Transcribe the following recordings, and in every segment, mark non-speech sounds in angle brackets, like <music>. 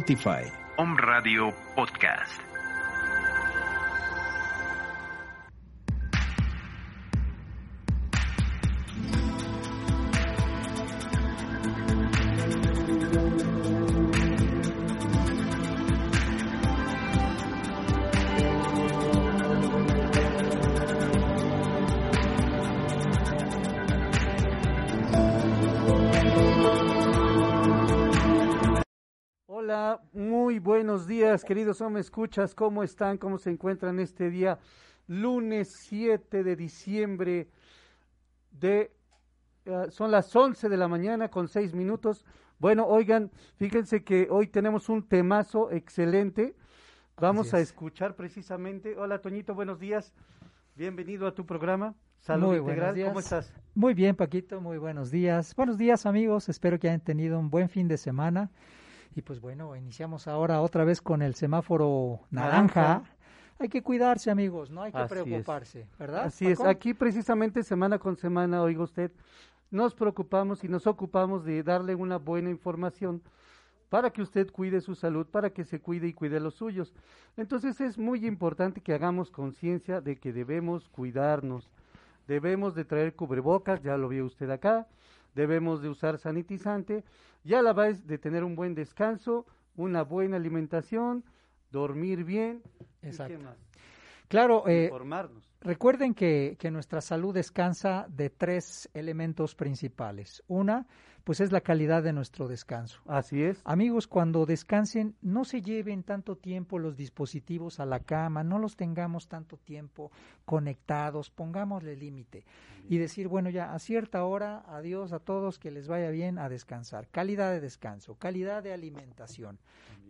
Spotify. Hola, muy buenos días, queridos me escuchas, ¿cómo están? ¿Cómo se encuentran este día? Lunes 7 de diciembre de eh, son las 11 de la mañana con 6 minutos. Bueno, oigan, fíjense que hoy tenemos un temazo excelente. Vamos a es. escuchar precisamente. Hola, Toñito, buenos días. Bienvenido a tu programa. Salud Muy Integral. días. ¿Cómo estás? Muy bien, Paquito, muy buenos días. Buenos días, amigos. Espero que hayan tenido un buen fin de semana. Y pues bueno, iniciamos ahora otra vez con el semáforo naranja. Naranja. Hay que cuidarse, amigos, no hay que Así es. preocuparse, ¿verdad? Así es, aquí precisamente semana con semana, oiga usted, nos preocupamos y nos ocupamos de darle una buena información para que usted cuide su salud, para que se cuide y cuide los suyos. Entonces es muy importante que hagamos conciencia de que debemos cuidarnos, debemos de traer cubrebocas, ya lo vio usted acá, debemos de usar sanitizante y a la vez de tener un buen descanso, una buena alimentación, dormir bien. ¿y Exacto. qué más? Claro, eh, Informarnos. Recuerden que, que nuestra salud descansa de tres elementos principales. Una, pues es la calidad de nuestro descanso. Así es. Amigos, cuando descansen, no se lleven tanto tiempo los dispositivos a la cama, no los tengamos tanto tiempo conectados, pongámosle límite y decir, bueno, ya a cierta hora, adiós a todos, que les vaya bien a descansar. Calidad de descanso, calidad de alimentación,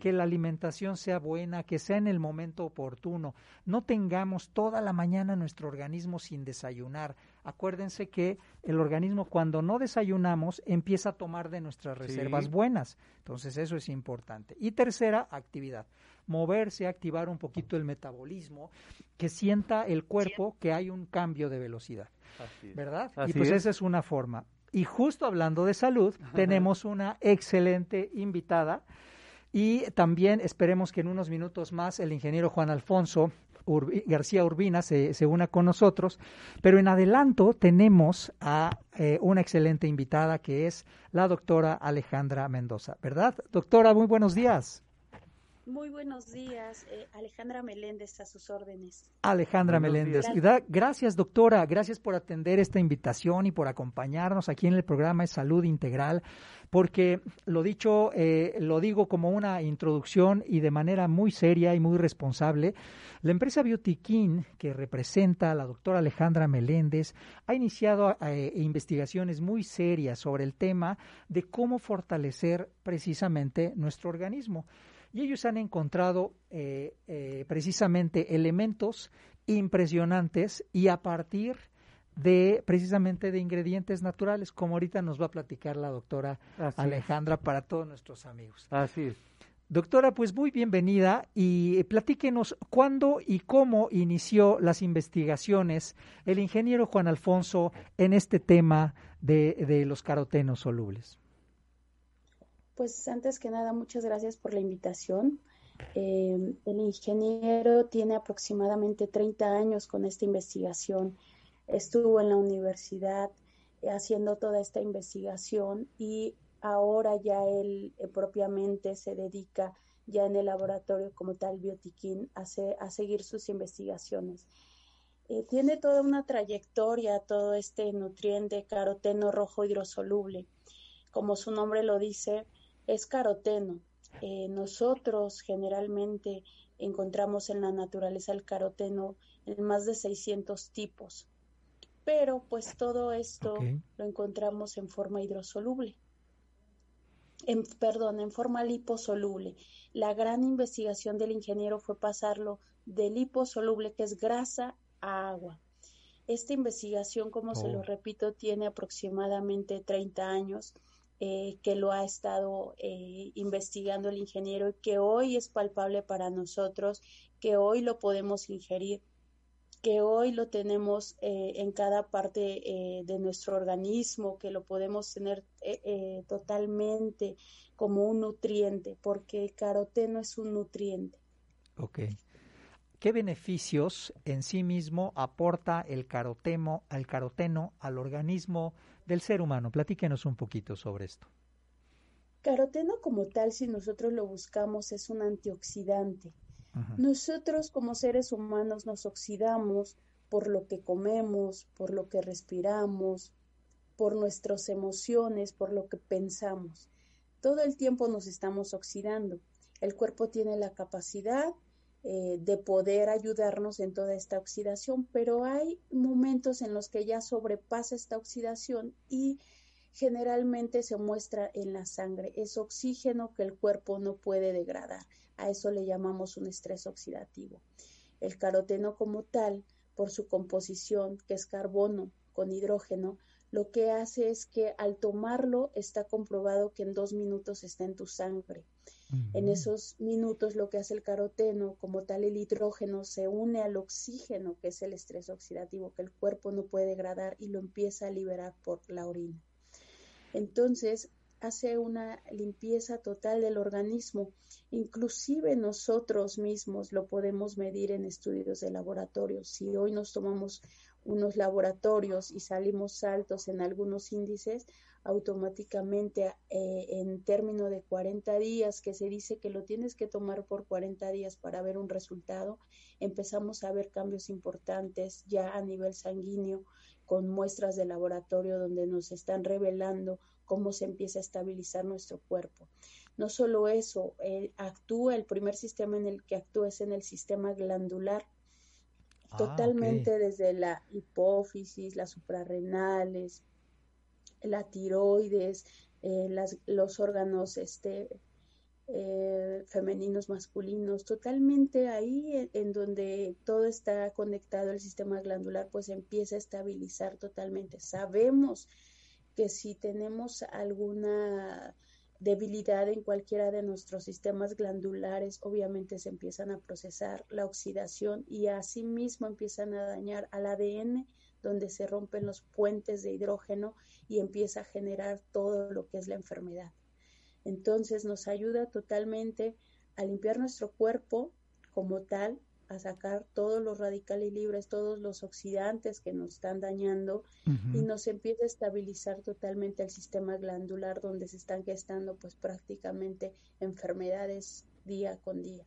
que la alimentación sea buena, que sea en el momento oportuno. No tengamos toda la mañana nuestro organismo sin desayunar. Acuérdense que el organismo cuando no desayunamos empieza a tomar de nuestras Sí. reservas buenas. Entonces eso es importante. Y tercera, actividad. Moverse, activar un poquito el metabolismo, que sienta el cuerpo que hay un cambio de velocidad, Así. ¿verdad? Así y pues es. esa es una forma. Y justo hablando de salud, tenemos una excelente invitada y también esperemos que en unos minutos más el ingeniero Juan Alfonso Urbi- García Urbina se, se una con nosotros, pero en adelanto tenemos a eh, una excelente invitada que es la doctora Alejandra Mendoza, ¿verdad? Doctora, muy buenos días. Muy buenos días, eh, Alejandra Meléndez, a sus órdenes. Alejandra Buenos Meléndez. días. Gracias, doctora. Gracias por atender esta invitación y por acompañarnos aquí en el programa de Salud Integral, porque lo dicho, eh, lo digo como una introducción y de manera muy seria y muy responsable. La empresa Biotiquín, que representa a la doctora Alejandra Meléndez, ha iniciado eh, investigaciones muy serias sobre el tema de cómo fortalecer precisamente nuestro organismo. Y ellos han encontrado eh, eh, precisamente elementos impresionantes y a partir de precisamente de ingredientes naturales, como ahorita nos va a platicar la doctora Así es. Alejandra para todos nuestros amigos. Así es. Doctora, pues muy bienvenida y platíquenos cuándo y cómo inició las investigaciones el ingeniero Juan Alfonso en este tema de, de los carotenos solubles. Pues antes que nada, muchas gracias por la invitación. Eh, el ingeniero tiene aproximadamente 30 años con esta investigación. Estuvo en la universidad eh, haciendo toda esta investigación y ahora ya él eh, propiamente se dedica ya en el laboratorio como tal Biotiquín a, a seguir sus investigaciones. Tiene toda una trayectoria todo este nutriente caroteno rojo hidrosoluble. Como su nombre lo dice, es caroteno. Eh, nosotros generalmente encontramos en la naturaleza el caroteno en más de 600 tipos, pero pues todo esto lo encontramos en forma hidrosoluble. En, perdón, en forma liposoluble. La gran investigación del ingeniero fue pasarlo de liposoluble, que es grasa, a agua. Esta investigación, como se Oh. lo repito, tiene aproximadamente 30 años eh, que lo ha estado eh, investigando el ingeniero y que hoy es palpable para nosotros, que hoy lo podemos ingerir que hoy lo tenemos eh, en cada parte eh, de nuestro organismo, que lo podemos tener totalmente como un nutriente, porque el caroteno es un nutriente. Ok. ¿Qué beneficios en sí mismo aporta el caroteno, al caroteno al organismo del ser humano? Platíquenos un poquito sobre esto. Caroteno como tal, si nosotros lo buscamos, es un antioxidante. Nosotros como seres humanos nos oxidamos por lo que comemos, por lo que respiramos, por nuestras emociones, por lo que pensamos. Todo el tiempo nos estamos oxidando. El cuerpo tiene la capacidad eh, de poder ayudarnos en toda esta oxidación, pero hay momentos en los que ya sobrepasa esta oxidación y generalmente se muestra en la sangre. Es oxígeno que el cuerpo no puede degradar. A eso le llamamos un estrés oxidativo. El caroteno como tal, por su composición, que es carbono con hidrógeno, lo que hace es que al tomarlo está comprobado que en dos minutos está en tu sangre. En esos minutos lo que hace el caroteno, como tal el hidrógeno, se une al oxígeno, que es el estrés oxidativo, que el cuerpo no puede degradar y lo empieza a liberar por la orina. Entonces, hace una limpieza total del organismo. Inclusive nosotros mismos lo podemos medir en estudios de laboratorio. Si hoy nos tomamos unos laboratorios y salimos altos en algunos índices, automáticamente eh, en término de 40 días, que se dice que lo tienes que tomar por 40 días para ver un resultado, empezamos a ver cambios importantes ya a nivel sanguíneo con muestras de laboratorio donde nos están revelando cómo se empieza a estabilizar nuestro cuerpo. No solo eso, actúa, el primer sistema en el que actúa es en el sistema glandular, ah, totalmente desde la hipófisis, las suprarrenales, la tiroides, eh, los órganos este, eh, femeninos, masculinos, totalmente ahí en, donde todo está conectado, el sistema glandular pues empieza a estabilizar totalmente. Sabemos que si tenemos alguna debilidad en cualquiera de nuestros sistemas glandulares, obviamente se empiezan a procesar la oxidación y asimismo empiezan a dañar al ADN, donde se rompen los puentes de hidrógeno y empieza a generar todo lo que es la enfermedad. Entonces nos ayuda totalmente a limpiar nuestro cuerpo como tal a sacar todos los radicales libres, todos los oxidantes que nos están dañando y nos empieza a estabilizar totalmente el sistema glandular donde se están gestando pues prácticamente enfermedades día con día.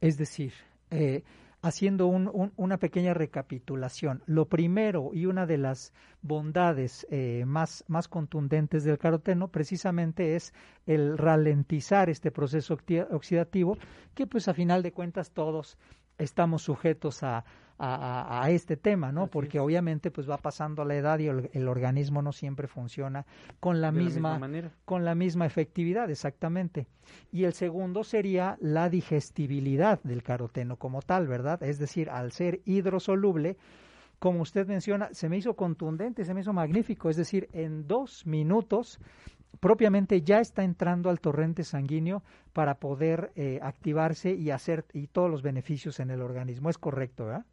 Es decir, eh, haciendo una pequeña recapitulación, lo primero y una de las bondades eh, más, más contundentes del caroteno precisamente es el ralentizar este proceso oxidativo que pues a final de cuentas todos estamos sujetos a, a, a, este tema, ¿no? Porque obviamente pues va pasando la edad y el, organismo no siempre funciona con la misma, con la misma efectividad, exactamente. Y el segundo sería la digestibilidad del caroteno como tal, ¿verdad? Es decir, al ser hidrosoluble, como usted menciona, se me hizo contundente, se me hizo magnífico, es decir, en dos minutos propiamente ya está entrando al torrente sanguíneo para poder eh, activarse y hacer y todos los beneficios en el organismo. Es correcto, ¿verdad?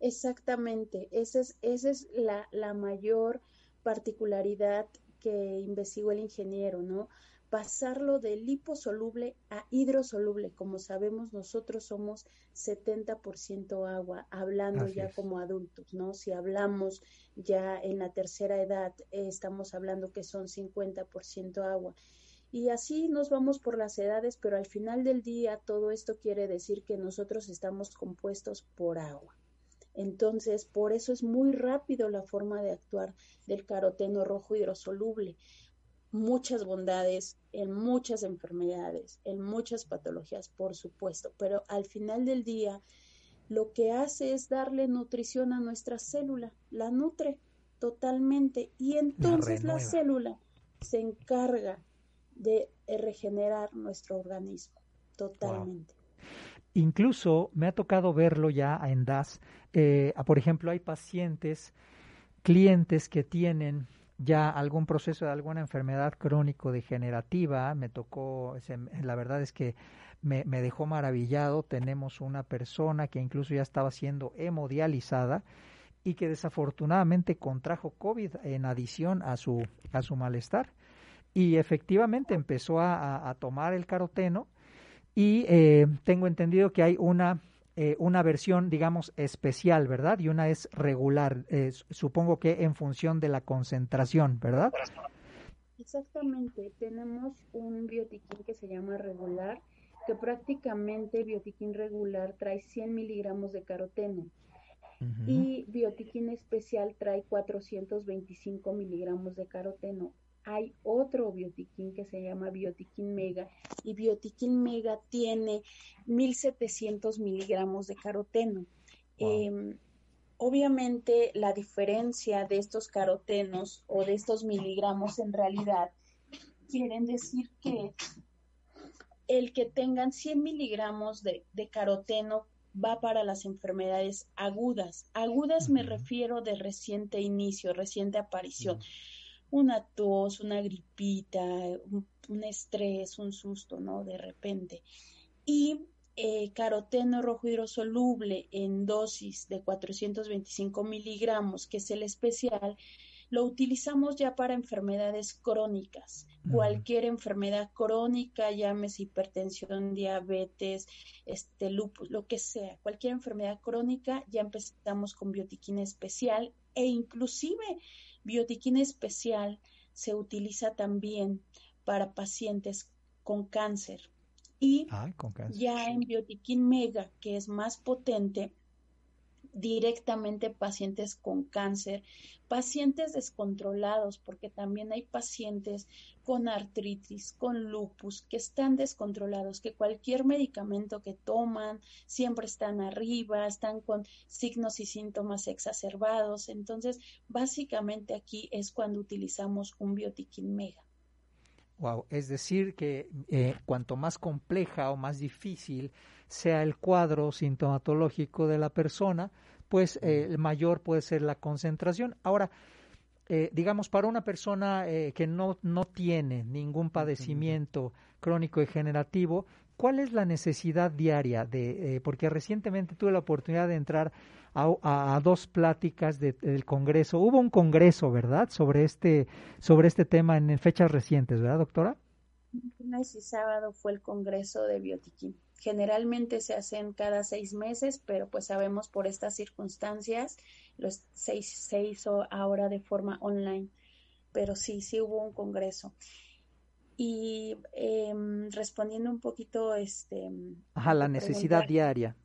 Exactamente, esa es, esa es la, la mayor particularidad que investigó el ingeniero, ¿no? Pasarlo de liposoluble a hidrosoluble. Como sabemos, nosotros somos 70% agua, hablando ya como adultos, ¿no? Si hablamos ya en la tercera edad, eh, estamos hablando que son 50% agua. Y así nos vamos por las edades, pero al final del día todo esto quiere decir que nosotros estamos compuestos por agua. Entonces, por eso es muy rápido la forma de actuar del caroteno rojo hidrosoluble. Muchas bondades en muchas enfermedades, en muchas patologías, por supuesto, pero al final del día lo que hace es darle nutrición a nuestra célula, la nutre totalmente y entonces la, célula se encarga de regenerar nuestro organismo totalmente. Incluso me ha tocado verlo ya en DAS. Eh, por ejemplo, hay pacientes, clientes que tienen ya algún proceso de alguna enfermedad crónico-degenerativa, me tocó, la verdad es que me, dejó maravillado, tenemos una persona que incluso ya estaba siendo hemodializada y que desafortunadamente contrajo COVID en adición a su, a su malestar. Y efectivamente empezó a, a tomar el caroteno y eh, tengo entendido que hay una eh, una versión, digamos, especial, ¿verdad? Y una es regular, eh, supongo que en función de la concentración, ¿verdad? Exactamente, tenemos un biotiquín que se llama regular, que prácticamente biotiquín regular trae 100 miligramos de caroteno y biotiquín especial trae 425 miligramos de caroteno hay otro biotiquín que se llama biotiquín mega y biotiquín mega tiene 1700 miligramos de caroteno. Em, obviamente la diferencia de estos carotenos o de estos miligramos en realidad quieren decir que el que tengan 100 miligramos de, caroteno va para las enfermedades agudas. Agudas me refiero de reciente inicio, reciente aparición una tos, una gripita, un, estrés, un susto, ¿no? De repente. Y eh, caroteno rojo hidrosoluble en dosis de 425 miligramos, que es el especial, lo utilizamos ya para enfermedades crónicas. Cualquier enfermedad crónica, llámese hipertensión, diabetes, este lupus, lo que sea, cualquier enfermedad crónica, ya empezamos con biotiquina especial e inclusive Biotiquina especial se utiliza también para pacientes con cáncer. Y ya en biotiquín mega, que es más potente, directamente pacientes con cáncer, pacientes descontrolados, porque también hay pacientes con artritis, con lupus, que están descontrolados, que cualquier medicamento que toman siempre están arriba, están con signos y síntomas exacerbados. Entonces, básicamente aquí es cuando utilizamos un biotiquín mega. Wow, es decir que eh, cuanto más compleja o más difícil sea el cuadro sintomatológico de la persona, pues eh, mayor puede ser la concentración. Ahora, eh, digamos, para una persona eh, que no, no tiene ningún padecimiento crónico degenerativo, ¿cuál es la necesidad diaria de, eh, porque recientemente tuve la oportunidad de entrar a, dos pláticas del Congreso. Hubo un Congreso, ¿verdad?, sobre este, sobre este tema en, fechas recientes, ¿verdad, doctora? Lunes y sábado fue el Congreso de Biotiquín. Generalmente se hacen cada seis meses, pero pues sabemos por estas circunstancias los seis se hizo ahora de forma online, pero sí, sí hubo un congreso. Y em, respondiendo un poquito, este... Ajá, la necesidad diaria.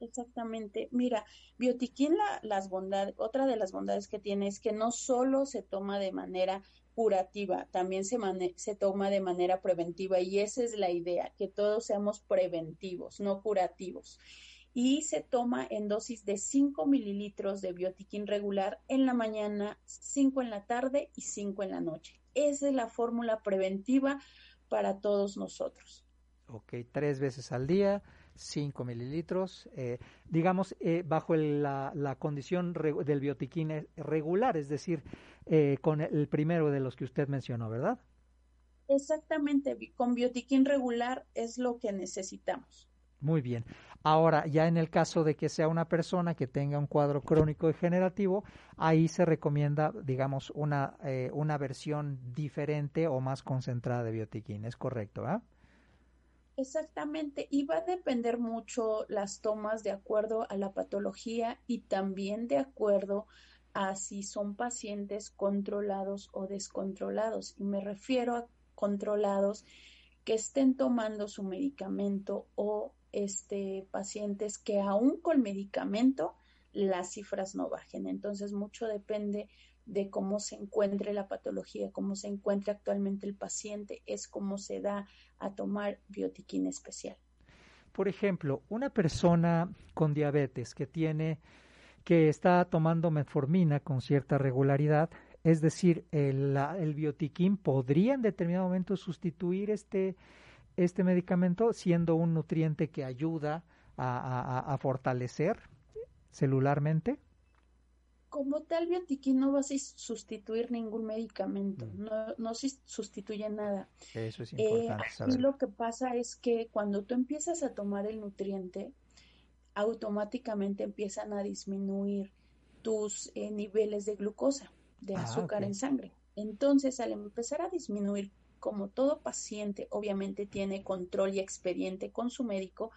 Exactamente. Mira, Biotiquín, la, las bondades, otra de las bondades que tiene es que no solo se toma de manera curativa, también se, toma de manera preventiva y esa es la idea, que todos seamos preventivos, no curativos y se toma en dosis de 5 mililitros de biotiquín regular en la mañana, 5 en la tarde y 5 en la noche. Esa es la fórmula preventiva para todos nosotros. Ok, tres veces al día, 5 mililitros, eh, digamos, eh, bajo la, la, condición del biotiquín regular, es decir, eh, con el primero de los que usted mencionó, ¿verdad? Exactamente, con biotiquín regular es lo que necesitamos. Muy bien. Ahora, ya en el caso de que sea una persona que tenga un cuadro crónico degenerativo, ahí se recomienda, digamos, una, eh, una versión diferente o más concentrada de biotiquín. ¿Es correcto? ¿ah? Exactamente, y va a depender mucho las tomas de acuerdo a la patología y también de acuerdo a si son pacientes controlados o descontrolados. Y me refiero a controlados que estén tomando su medicamento o este, pacientes que aún con medicamento las cifras no bajen. Entonces, mucho depende de cómo se encuentre la patología, cómo se encuentre actualmente el paciente, es cómo se da a tomar biotiquina especial. Por ejemplo, una persona con diabetes que tiene que está tomando metformina con cierta regularidad, es decir, el, el biotiquín podría en determinado momento sustituir este este medicamento siendo un nutriente que ayuda a, fortalecer celularmente? como tal biotiquín no vas a sustituir ningún medicamento, mm. no, no sustituye nada. Eso es eh, importante. lo que pasa es que cuando tú empiezas a tomar el nutriente, automáticamente empiezan a disminuir tus eh, niveles de glucosa, de ah, azúcar en sangre. Entonces, al empezar a disminuir, como todo paciente obviamente tiene control y expediente con su médico,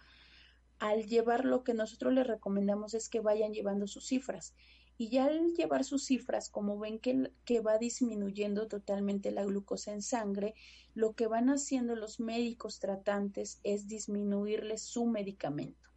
al llevar lo que nosotros les recomendamos es que vayan llevando sus cifras. Y ya al llevar sus cifras, como ven que, que va disminuyendo totalmente la glucosa en sangre, lo que van haciendo los médicos tratantes es disminuirles su medicamento.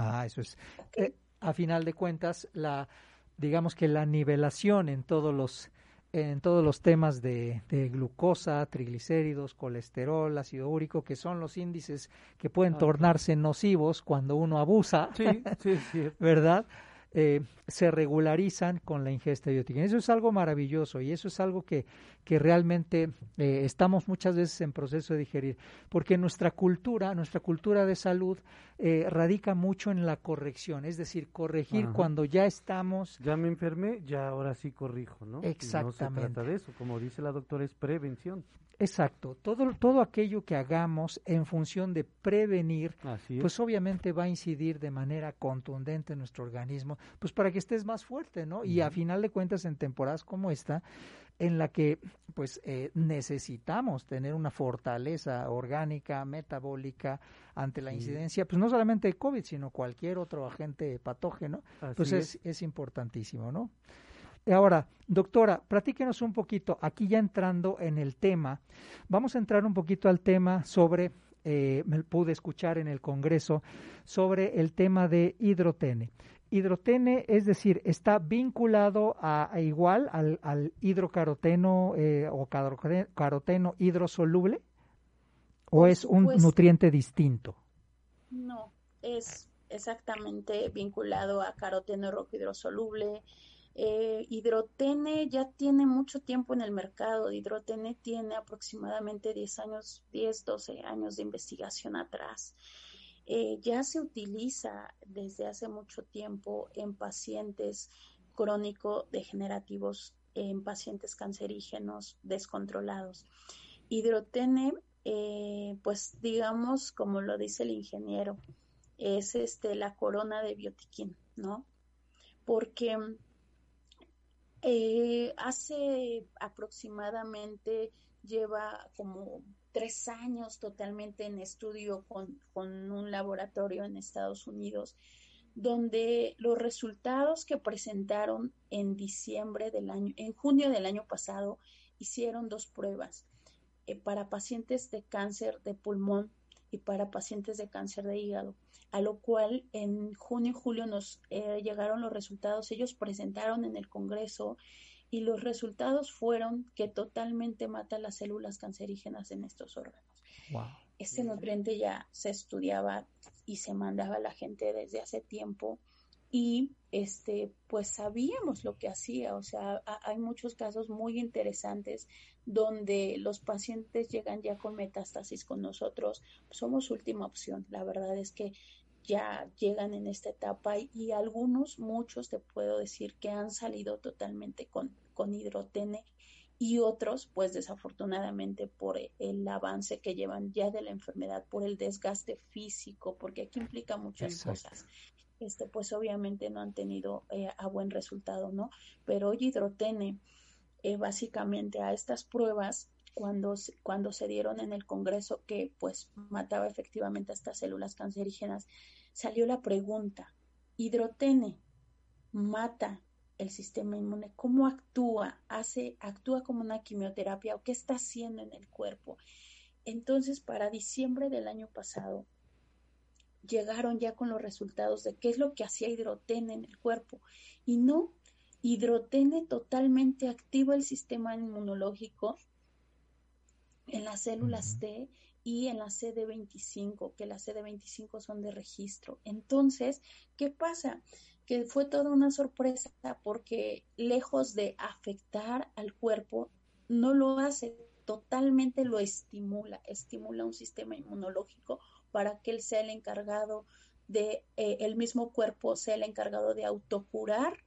Ah, eso es. Eh, a final de cuentas, la, digamos que la nivelación en todos los en todos los temas de, de, glucosa, triglicéridos, colesterol, ácido úrico, que son los índices que pueden tornarse nocivos cuando uno abusa, sí, sí, sí. <laughs> ¿verdad? Eh, se regularizan con la ingesta biotiquín. Eso es algo maravilloso y eso es algo que, que realmente eh, estamos muchas veces en proceso de digerir, porque nuestra cultura, nuestra cultura de salud eh, radica mucho en la corrección, es decir, corregir cuando ya estamos... Ya me enfermé, ya ahora sí corrijo, ¿no? Exactamente. no se trata de eso, como dice la doctora, es prevención. Exacto, todo, todo aquello que hagamos en función de prevenir, pues obviamente va a incidir de manera contundente en nuestro organismo, pues para que estés más fuerte, ¿no? Y a final de cuentas, en temporadas como esta, en la que pues eh, necesitamos tener una fortaleza orgánica, metabólica ante la incidencia, pues no solamente de COVID, sino cualquier otro agente patógeno, pues es, es importantísimo, ¿no? Ahora, doctora, platíquenos un poquito, aquí ya entrando en el tema, vamos a entrar un poquito al tema sobre, eh, me pude escuchar en el Congreso, sobre el tema de hidrotene. Hidrotene, es decir, está vinculado a, igual al, hidrocaroteno eh, o caroteno hidrosoluble o es un pues nutriente distinto. No, es exactamente vinculado a caroteno rojo hidrosoluble, eh, hidrotene ya tiene mucho tiempo en el mercado. Hidrotene tiene aproximadamente 10 años, 10, 12 años de investigación atrás. Eh, ya se utiliza desde hace mucho tiempo en pacientes crónico-degenerativos, en pacientes cancerígenos descontrolados. Hidrotene, eh, pues digamos, como lo dice el ingeniero, es este, la corona de biotiquín, ¿no? Porque eh, hace aproximadamente lleva como tres años totalmente en estudio con, con, un laboratorio en Estados Unidos, donde los resultados que presentaron en diciembre del año, en junio del año pasado, hicieron dos pruebas eh, para pacientes de cáncer de pulmón y para pacientes de cáncer de hígado a lo cual en junio y julio nos eh, llegaron los resultados, ellos presentaron en el Congreso y los resultados fueron que totalmente mata las células cancerígenas en estos órganos. Este nutriente ya se estudiaba y se mandaba a la gente desde hace tiempo y este pues sabíamos lo que hacía, o sea, hay muchos casos muy interesantes donde los pacientes llegan ya con metástasis con nosotros, somos última opción. La verdad es que ya llegan en esta etapa y, algunos, muchos te puedo decir que han salido totalmente con, con hidrotene y otros, pues desafortunadamente por el avance que llevan ya de la enfermedad, por el desgaste físico, porque aquí implica muchas cosas. Este, pues obviamente no han tenido eh, a buen resultado, ¿no? Pero hoy hidrotene, eh, básicamente a estas pruebas, cuando, cuando se dieron en el Congreso que pues mataba efectivamente a estas células cancerígenas, salió la pregunta, hidrotene mata el sistema inmune, cómo actúa, hace, actúa como una quimioterapia o qué está haciendo en el cuerpo. Entonces, para diciembre del año pasado, llegaron ya con los resultados de qué es lo que hacía hidrotene en el cuerpo. Y no, hidrotene totalmente activa el sistema inmunológico en las células T y en la CD25, que las CD25 son de registro. Entonces, ¿qué pasa? Que fue toda una sorpresa porque lejos de afectar al cuerpo, no lo hace, totalmente lo estimula, estimula un sistema inmunológico para que él sea el encargado de, eh, el mismo cuerpo sea el encargado de autocurar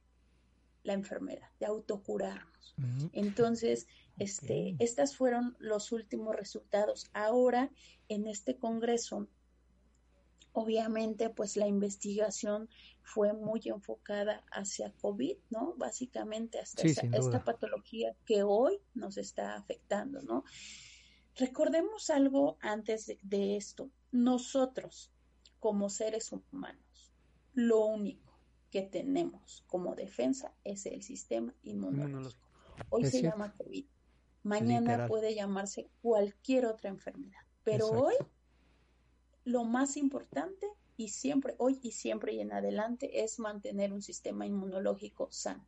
la enfermedad, de autocurarnos. Entonces, este, estas fueron los últimos resultados. Ahora, en este congreso, obviamente, pues la investigación fue muy enfocada hacia COVID, ¿no? Básicamente hasta esta patología que hoy nos está afectando, ¿no? Recordemos algo antes de esto. Nosotros, como seres humanos, lo único que tenemos como defensa es el sistema inmunológico. Hoy se llama COVID. Mañana puede llamarse cualquier otra enfermedad. Pero hoy lo más importante y siempre, hoy y siempre y en adelante, es mantener un sistema inmunológico sano.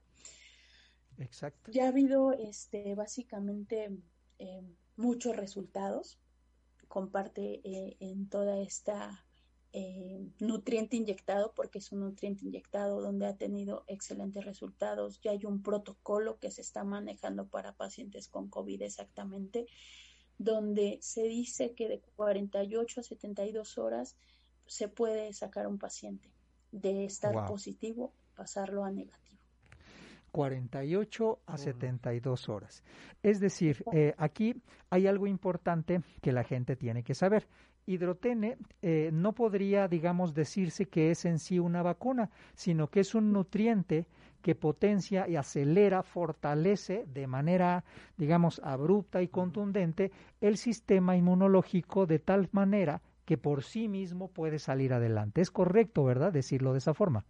Exacto. Ya ha habido este, básicamente eh, muchos resultados. Comparte eh, en toda esta eh, nutriente inyectado, porque es un nutriente inyectado donde ha tenido excelentes resultados. Ya hay un protocolo que se está manejando para pacientes con COVID exactamente, donde se dice que de 48 a 72 horas se puede sacar un paciente de estar positivo, pasarlo a negativo. 48 a 72 horas. Es decir, eh, aquí hay algo importante que la gente tiene que saber hidrotene eh, no podría, digamos, decirse que es en sí una vacuna, sino que es un nutriente que potencia y acelera, fortalece de manera, digamos, abrupta y contundente el sistema inmunológico de tal manera que por sí mismo puede salir adelante. Es correcto, ¿verdad? Decirlo de esa forma.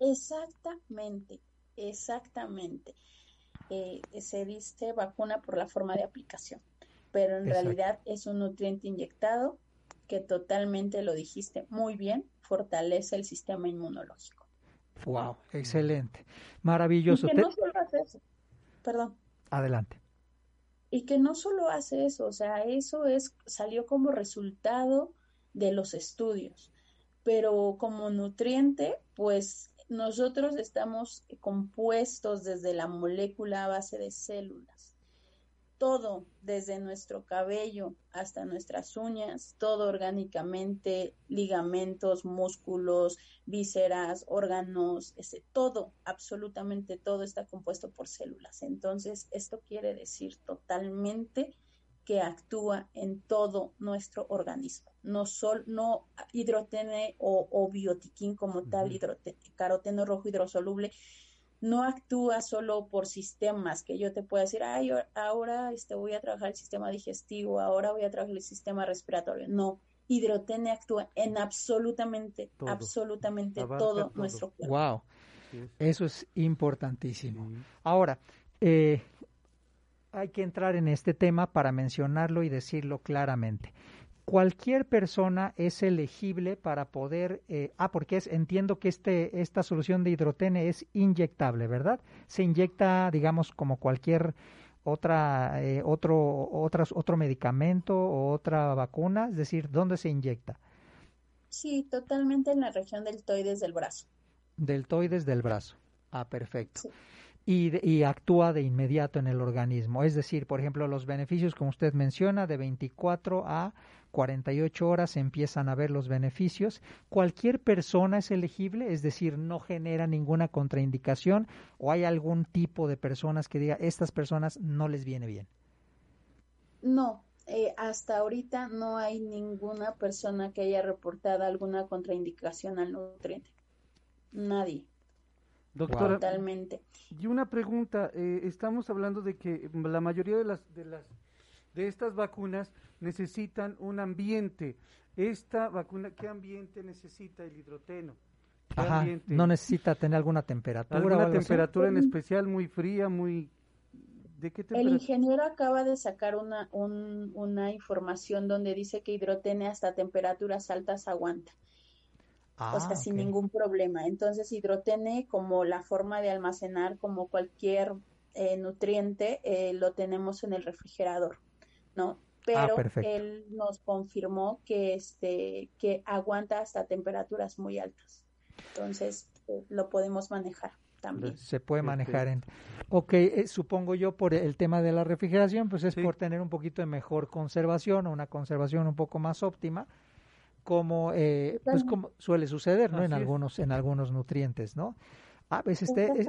Exactamente, exactamente. Eh, se dice vacuna por la forma de aplicación, pero en realidad es un nutriente inyectado que totalmente lo dijiste muy bien, fortalece el sistema inmunológico. Wow, excelente, maravilloso. Y que no solo hace eso, perdón. Adelante. Y que no solo hace eso, o sea, eso es salió como resultado de los estudios, pero como nutriente, pues nosotros estamos compuestos desde la molécula a base de células todo, desde nuestro cabello hasta nuestras uñas, todo orgánicamente, ligamentos, músculos, vísceras, órganos, ese, todo, absolutamente todo está compuesto por células. Entonces, esto quiere decir totalmente que actúa en todo nuestro organismo, no solo no hidrotene o, biotiquín como tal, caroteno rojo hidrosoluble, no actúa solo por sistemas que yo te pueda decir, ay, ahora este, voy a trabajar el sistema digestivo, ahora voy a trabajar el sistema respiratorio. No, hidrotene actúa en absolutamente, absolutamente todo, nuestro cuerpo. Wow, eso es importantísimo. Ahora, eh, hay que entrar en este tema para mencionarlo y decirlo claramente cualquier persona es elegible para poder, eh, ah, porque es, entiendo que este, esta solución de hidrotene es inyectable, ¿verdad? Se inyecta, digamos, como cualquier otra, eh, otro, otras, otro medicamento o otra vacuna, es decir, ¿dónde se inyecta? Sí, totalmente en la región deltoides del brazo. Deltoides del brazo. Ah, perfecto. Y, y, actúa de inmediato en el organismo. Es decir, por ejemplo, los beneficios, como usted menciona, de 24 a 48 horas empiezan a ver los beneficios. Cualquier persona es elegible, es decir, no genera ninguna contraindicación o hay algún tipo de personas que diga, estas personas no les viene bien. No, eh, hasta ahorita no hay ninguna persona que haya reportado alguna contraindicación al nutriente. Nadie. Doctora, Totalmente. Y una pregunta, eh, estamos hablando de que la mayoría de las, de las de estas vacunas necesitan un ambiente. Esta vacuna, ¿qué ambiente necesita el hidroteno? Ajá, no necesita tener alguna temperatura. ¿Alguna temperatura en especial muy fría, muy... ¿De qué temperatura? El ingeniero acaba de sacar una, una información donde dice que hidrotene hasta temperaturas altas aguanta. o sea, ah, sin ningún problema. Entonces, hidrotene como la forma de almacenar como cualquier eh, nutriente, eh, lo tenemos en el refrigerador. ¿No? Ah, Pero él nos confirmó que, este, que aguanta hasta temperaturas muy altas. Entonces, eh, lo podemos manejar también. Se puede manejar en... Ok, eh, supongo yo por el tema de la refrigeración, pues es por tener un poquito de mejor conservación o una conservación un poco más óptima, como, eh, pues como suele suceder, ¿no? en algunos, en algunos nutrientes, ¿no? A veces este,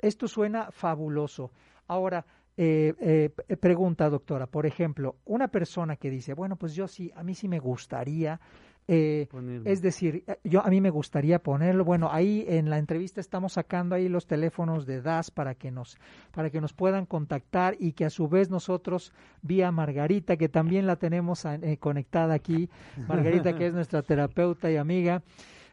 esto suena fabuloso. Ahora, eh, eh, pregunta, doctora, por ejemplo, una persona que dice, bueno, pues yo sí, a mí sí me gustaría eh, es decir, eh, yo a mí me gustaría ponerlo. Bueno, ahí en la entrevista estamos sacando ahí los teléfonos de DAS para que nos para que nos puedan contactar y que a su vez nosotros vía Margarita que también la tenemos eh, conectada aquí, Margarita que es <laughs> nuestra terapeuta y amiga,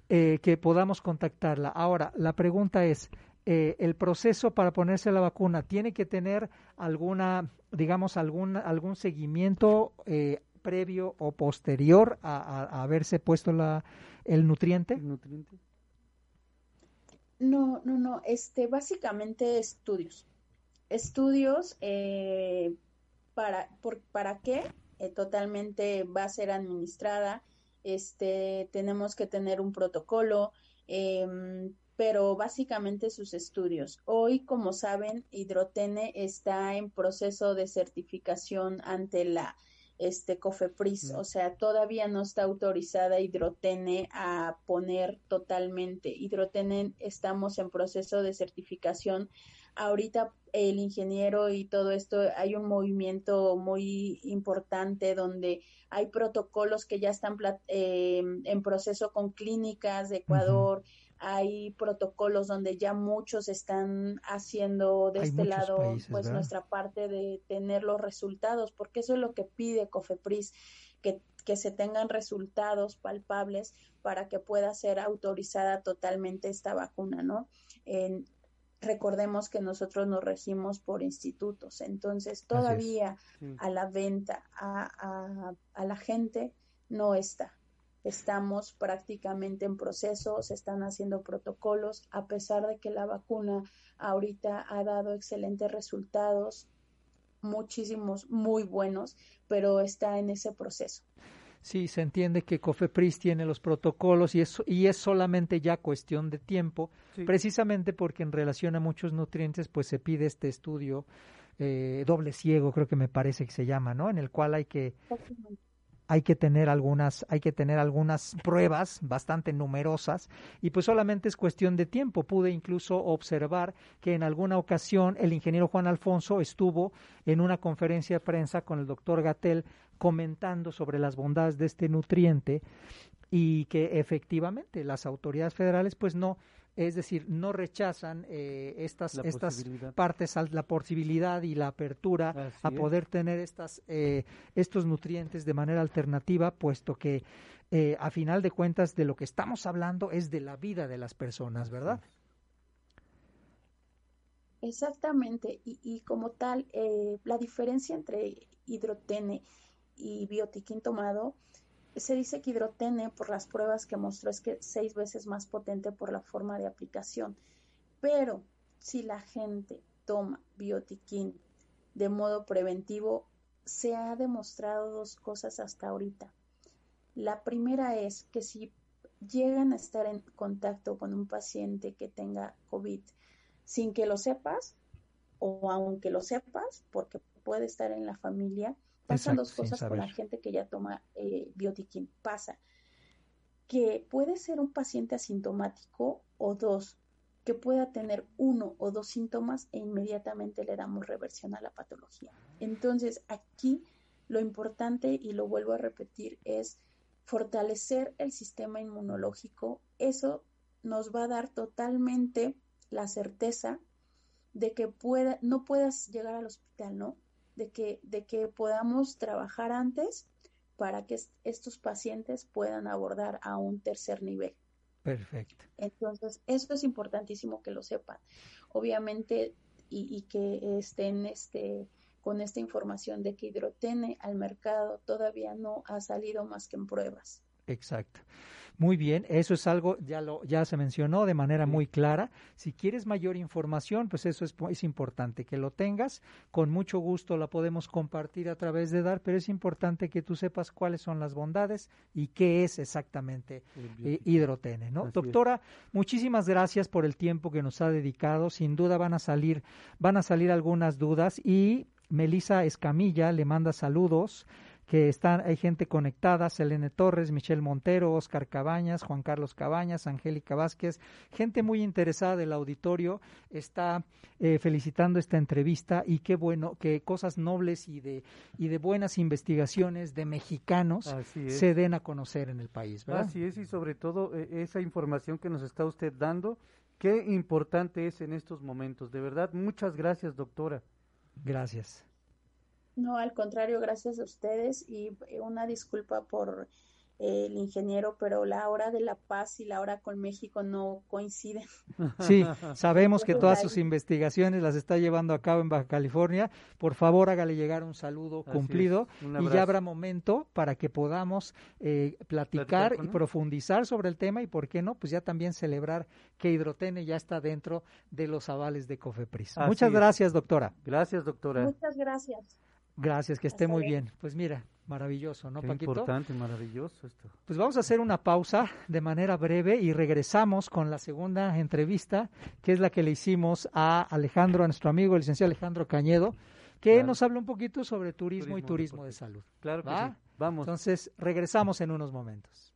que podamos contactarla. Ahora la pregunta es el proceso para ponerse la vacuna tiene que tener alguna, digamos, algún, algún seguimiento eh, previo o posterior a, haberse puesto la, el nutriente? nutriente? No, no, no. Este, básicamente estudios. Estudios eh, para, por, para qué eh, totalmente va a ser administrada. Este, tenemos que tener un protocolo, em, pero básicamente sus estudios. Hoy, como saben, Hidrotene está en proceso de certificación ante la este COFEPRIS, o sea, todavía no está autorizada Hidrotene a poner totalmente. Hidrotene estamos en proceso de certificación. Ahorita el ingeniero y todo esto, hay un movimiento muy importante donde hay protocolos que ya están eh, en proceso con clínicas de Ecuador, hay protocolos donde ya muchos están haciendo de este lado pues nuestra parte de tener los resultados, porque eso es lo que pide COFEPRIS, que, que se tengan resultados palpables para que pueda ser autorizada totalmente esta vacuna, ¿no? recordemos que nosotros nos regimos por institutos, entonces todavía a la venta a, a, a la gente no está estamos prácticamente en proceso, se están haciendo protocolos, a pesar de que la vacuna ahorita ha dado excelentes resultados, muchísimos muy buenos, pero está en ese proceso. Sí, se entiende que COFEPRIS tiene los protocolos y es, y es solamente ya cuestión de tiempo, precisamente porque en relación a muchos nutrientes, pues se pide este estudio eh, doble ciego, creo que me parece que se llama, ¿no? En el cual hay que hay que tener algunas, hay que tener algunas pruebas bastante numerosas y pues solamente es cuestión de tiempo. Pude incluso observar que en alguna ocasión el ingeniero Juan Alfonso estuvo en una conferencia de prensa con el doctor Gatel comentando sobre las bondades de este nutriente y que efectivamente las autoridades federales pues no es decir, no rechazan eh, estas, estas partes, la posibilidad y la apertura a poder tener estas, eh, estos nutrientes de manera alternativa, puesto que eh, a final de cuentas de lo que estamos hablando es de la vida de las personas, ¿verdad? Exactamente, y, y como tal, la diferencia entre hidrotene y biotiquín tomado se dice que hidrotene, por las pruebas que mostró, es que seis veces más potente por la forma de aplicación. Pero si la gente toma biotiquín de modo preventivo, se ha demostrado dos cosas hasta ahorita. La primera es que si llegan a estar en contacto con un paciente que tenga COVID sin que lo sepas, o aunque lo sepas, porque puede estar en la familia, Pasan dos cosas con la gente que ya toma eh, biotiquín. Pasa que puede ser un paciente asintomático o dos, que pueda tener uno o dos síntomas e inmediatamente le damos reversión a la patología. Entonces, aquí lo importante, y lo vuelvo a repetir, es fortalecer el sistema inmunológico. Eso nos va a dar totalmente la certeza de que pueda, no puedas llegar al hospital, ¿no? De que, de que podamos trabajar antes para que estos pacientes puedan abordar a un tercer nivel. Perfecto. Entonces, eso es importantísimo que lo sepan. Obviamente, y, y que estén este, con esta información de que hidrotene al mercado todavía no ha salido más que en pruebas. Exacto. Muy bien, eso es algo, ya lo, ya se mencionó de manera muy clara. Si quieres mayor información, pues eso es, es importante que lo tengas. Con mucho gusto la podemos compartir a través de DAR, pero es importante que tú sepas cuáles son las bondades y qué es exactamente eh, hidrotene, ¿no? Doctora, muchísimas gracias por el tiempo que nos ha dedicado. Sin duda van a salir, van a salir algunas dudas y Melisa Escamilla le manda saludos que están, hay gente conectada, Selene Torres, Michelle Montero, Oscar Cabañas, Juan Carlos Cabañas, Angélica Vázquez, gente muy interesada del auditorio está eh, felicitando esta entrevista y qué bueno que cosas nobles y de, y de buenas investigaciones de mexicanos se den a conocer en el país. ¿verdad? Así es, y sobre todo eh, esa información que nos está usted dando, qué importante es en estos momentos. De verdad, muchas gracias, doctora. Gracias. No, al contrario, gracias a ustedes y eh, una disculpa por eh, el ingeniero, pero la hora de la paz y la hora con México no coinciden. <laughs> Sí, sabemos que todas sus investigaciones las está llevando a cabo en Baja California. Por favor, hágale llegar un saludo cumplido y ya habrá momento para que podamos eh, platicar y profundizar sobre el tema y, ¿por qué no? Pues ya también celebrar que Hidrotene ya está dentro de los avales de COFEPRIS. Muchas gracias, doctora. Gracias, doctora. Muchas gracias. Gracias, que esté muy bien. Pues mira, maravilloso, ¿no, Qué Paquito? Importante, maravilloso esto. Pues vamos a hacer una pausa de manera breve y regresamos con la segunda entrevista, que es la que le hicimos a Alejandro, a nuestro amigo, el licenciado Alejandro Cañedo, que nos habla un poquito sobre turismo, y turismo de salud. Claro que sí. Vamos. Entonces, regresamos en unos momentos.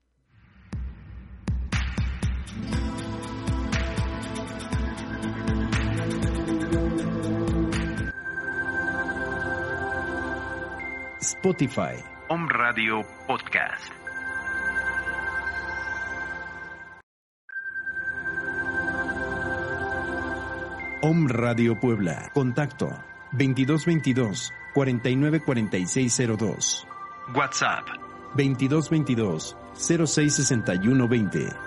Spotify. Om Radio Podcast. Om Radio Puebla. Contacto 2222 494602. WhatsApp 2222 066120.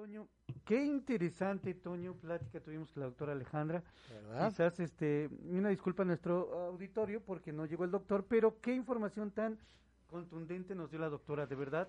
Toño, qué interesante, Toño, plática tuvimos con la doctora Alejandra. ¿Verdad? Quizás, este, una disculpa a nuestro auditorio porque no llegó el doctor, pero qué información tan contundente nos dio la doctora, de verdad,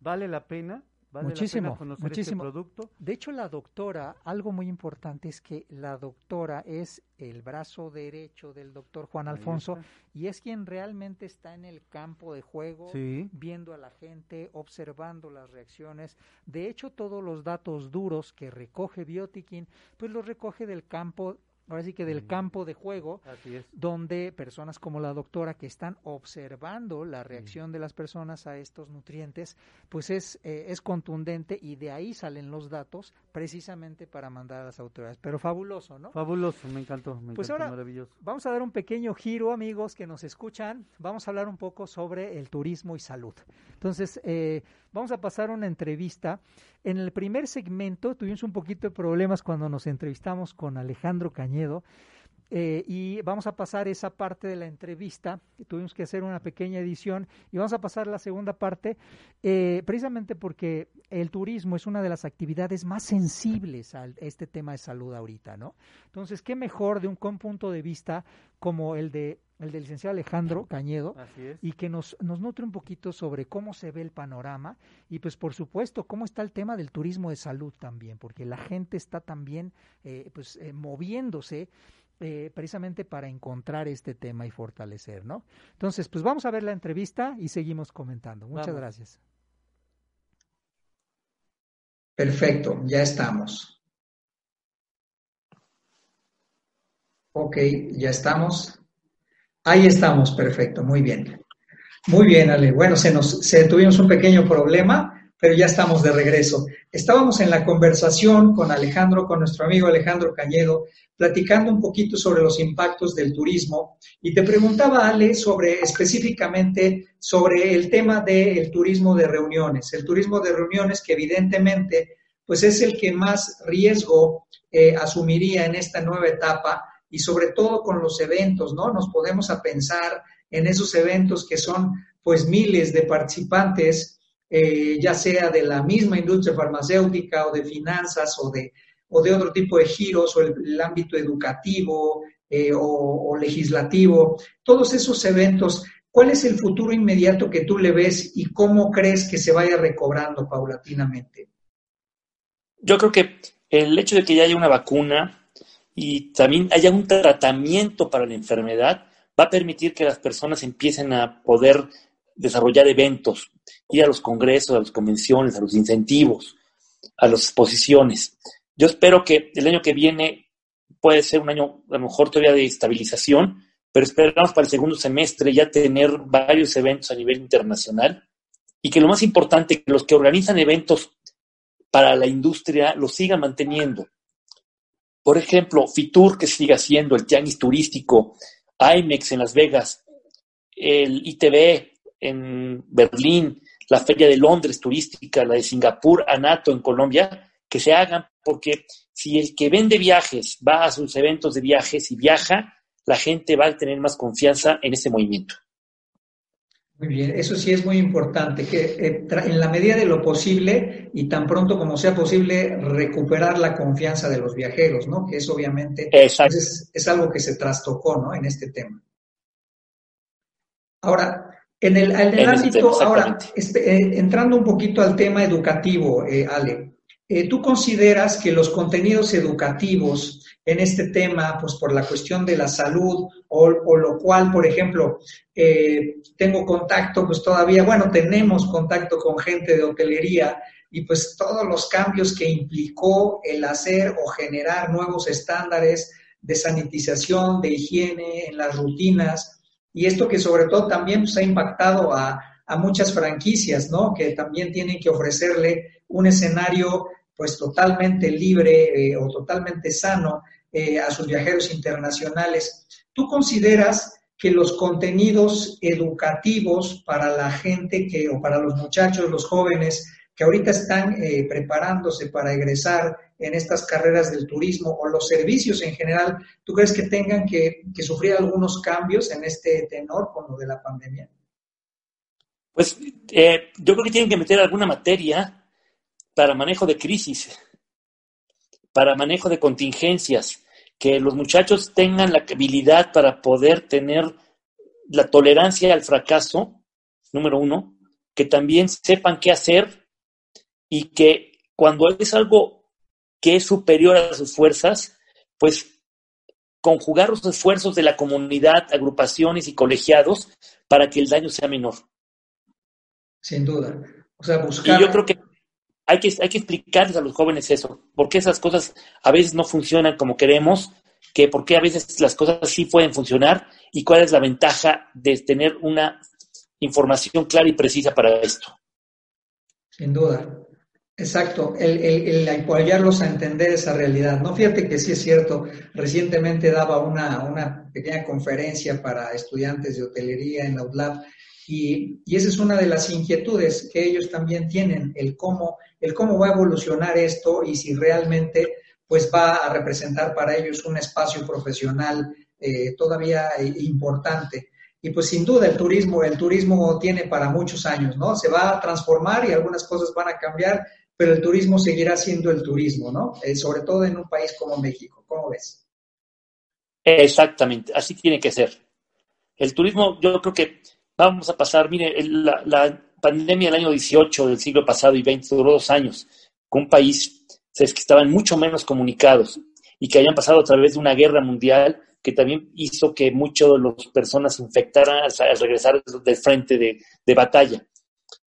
vale la pena. Vale muchísimo, la pena conocer este muchísimo. producto. De hecho, la doctora, algo muy importante es que la doctora es el brazo derecho del doctor Juan Ahí Alfonso está. y es quien realmente está en el campo de juego, Sí. viendo a la gente, observando las reacciones. De hecho, todos los datos duros que recoge Biotiquín, pues los recoge del campo, ahora sí que del campo de juego, Así es. donde personas como la doctora que están observando la reacción de las personas a estos nutrientes, pues es, eh, es contundente y de ahí salen los datos precisamente para mandar a las autoridades. Pero fabuloso, ¿no? Fabuloso, me encantó, me Pues encantó, ahora- maravilloso. Vamos a dar un pequeño giro, amigos que nos escuchan. Vamos a hablar un poco sobre el turismo y salud. Entonces, eh, vamos a pasar una entrevista. En el primer segmento tuvimos un poquito de problemas cuando nos entrevistamos con Alejandro Cañedo. eh, y vamos a pasar esa parte de la entrevista, tuvimos que hacer una pequeña edición y vamos a pasar la segunda parte, eh, precisamente porque el turismo es una de las actividades más sensibles a este tema de salud ahorita, ¿no? Entonces, qué mejor de un punto de vista como el de el del licenciado Alejandro Cañedo, Así es. y que nos, nos nutre un poquito sobre cómo se ve el panorama y pues por supuesto cómo está el tema del turismo de salud también, porque la gente está también eh, pues eh, moviéndose eh, precisamente para encontrar este tema y fortalecer, ¿no? Entonces, pues vamos a ver la entrevista y seguimos comentando. Muchas Vamos. gracias. Perfecto, ya estamos. Ok, ya estamos. Ahí estamos, perfecto, muy bien. Muy bien, Ale. Bueno, se nos se, tuvimos un pequeño problema, pero ya estamos de regreso. Estábamos en la conversación con Alejandro, con nuestro amigo Alejandro Cañedo, platicando un poquito sobre los impactos del turismo y te preguntaba, Ale, sobre específicamente sobre el tema del turismo de reuniones. El turismo de reuniones que evidentemente pues es el que más riesgo eh, asumiría en esta nueva etapa y sobre todo con los eventos, ¿no? Nos podemos a pensar en esos eventos que son pues miles de participantes, eh, ya sea de la misma industria farmacéutica o de finanzas o de, o de otro tipo de giros o el, ámbito educativo eh, o, o legislativo, todos esos eventos. ¿Cuál es el futuro inmediato que tú le ves y cómo crees que se vaya recobrando paulatinamente? Yo creo que el hecho de que ya haya una vacuna y también haya un tratamiento para la enfermedad va a permitir que las personas empiecen a poder desarrollar eventos, ir a los congresos, a las convenciones, a los incentivos, a las exposiciones. Yo espero que el año que viene puede ser un año a lo mejor todavía de estabilización, pero esperamos para el segundo semestre ya tener varios eventos a nivel internacional y que lo más importante, que los que organizan eventos para la industria lo sigan manteniendo. Por ejemplo, Fitur, que siga siendo el tianguis turístico, IMEX en Las Vegas, el ITV en Berlín, la Feria de Londres turística, la de Singapur, ANATO en Colombia, que se hagan, porque si el que vende viajes va a sus eventos de viajes y viaja, la gente va a tener más confianza en ese movimiento. Muy bien, eso sí es muy importante, que eh, en la medida de lo posible y tan pronto como sea posible recuperar la confianza de los viajeros, ¿no? Que es obviamente es, es, algo que se trastocó, ¿no? En este tema. Ahora, en el, ámbito, ahora, este, eh, entrando un poquito al tema educativo, eh, Ale, eh, ¿tú consideras que los contenidos educativos en este tema, pues por la cuestión de la salud, o, lo cual, por ejemplo, tengo contacto, pues todavía, bueno, tenemos contacto con gente de hotelería y pues todos los cambios que implicó el hacer o generar nuevos estándares de sanitización, de higiene en las rutinas, y esto que sobre todo también pues, ha impactado a, muchas franquicias, ¿no? Que también tienen que ofrecerle un escenario pues totalmente libre eh, o totalmente sano eh, a sus viajeros internacionales. ¿Tú consideras que los contenidos educativos para la gente que, o para los muchachos, los jóvenes que ahorita están eh, preparándose para egresar en estas carreras del turismo o los servicios en general, ¿tú crees que tengan que, sufrir algunos cambios en este tenor con lo de la pandemia? Pues eh, yo creo que tienen que meter alguna materia para manejo de crisis, para manejo de contingencias, que los muchachos tengan la habilidad para poder tener la tolerancia al fracaso, número uno, que también sepan qué hacer y que cuando es algo que es superior a sus fuerzas, pues conjugar los esfuerzos de la comunidad, agrupaciones y colegiados para que el daño sea menor. Sin duda. O sea, buscar... Y yo creo que hay que, hay que explicarles a los jóvenes eso, por qué esas cosas a veces no funcionan como queremos, que por qué a veces las cosas sí pueden funcionar y cuál es la ventaja de tener una información clara y precisa para esto. Sin duda. Exacto, el, el, apoyarlos a entender esa realidad. No, fíjate que sí es cierto, recientemente daba una, una pequeña conferencia para estudiantes de hotelería en la y, y, esa es una de las inquietudes que ellos también tienen, el cómo, el cómo va a evolucionar esto y si realmente pues va a representar para ellos un espacio profesional eh, todavía importante. Y pues sin duda el turismo, el turismo tiene para muchos años, ¿no? Se va a transformar y algunas cosas van a cambiar, pero el turismo seguirá siendo el turismo, ¿no? Eh, sobre todo en un país como México. ¿Cómo ves? Exactamente, así tiene que ser. El turismo, yo creo que vamos a pasar, mire, la, pandemia del año 18 del siglo pasado y 20 duró dos años, con un país que estaban mucho menos comunicados y que habían pasado a través de una guerra mundial que también hizo que muchas de las personas se infectaran al, regresar del frente de, de batalla.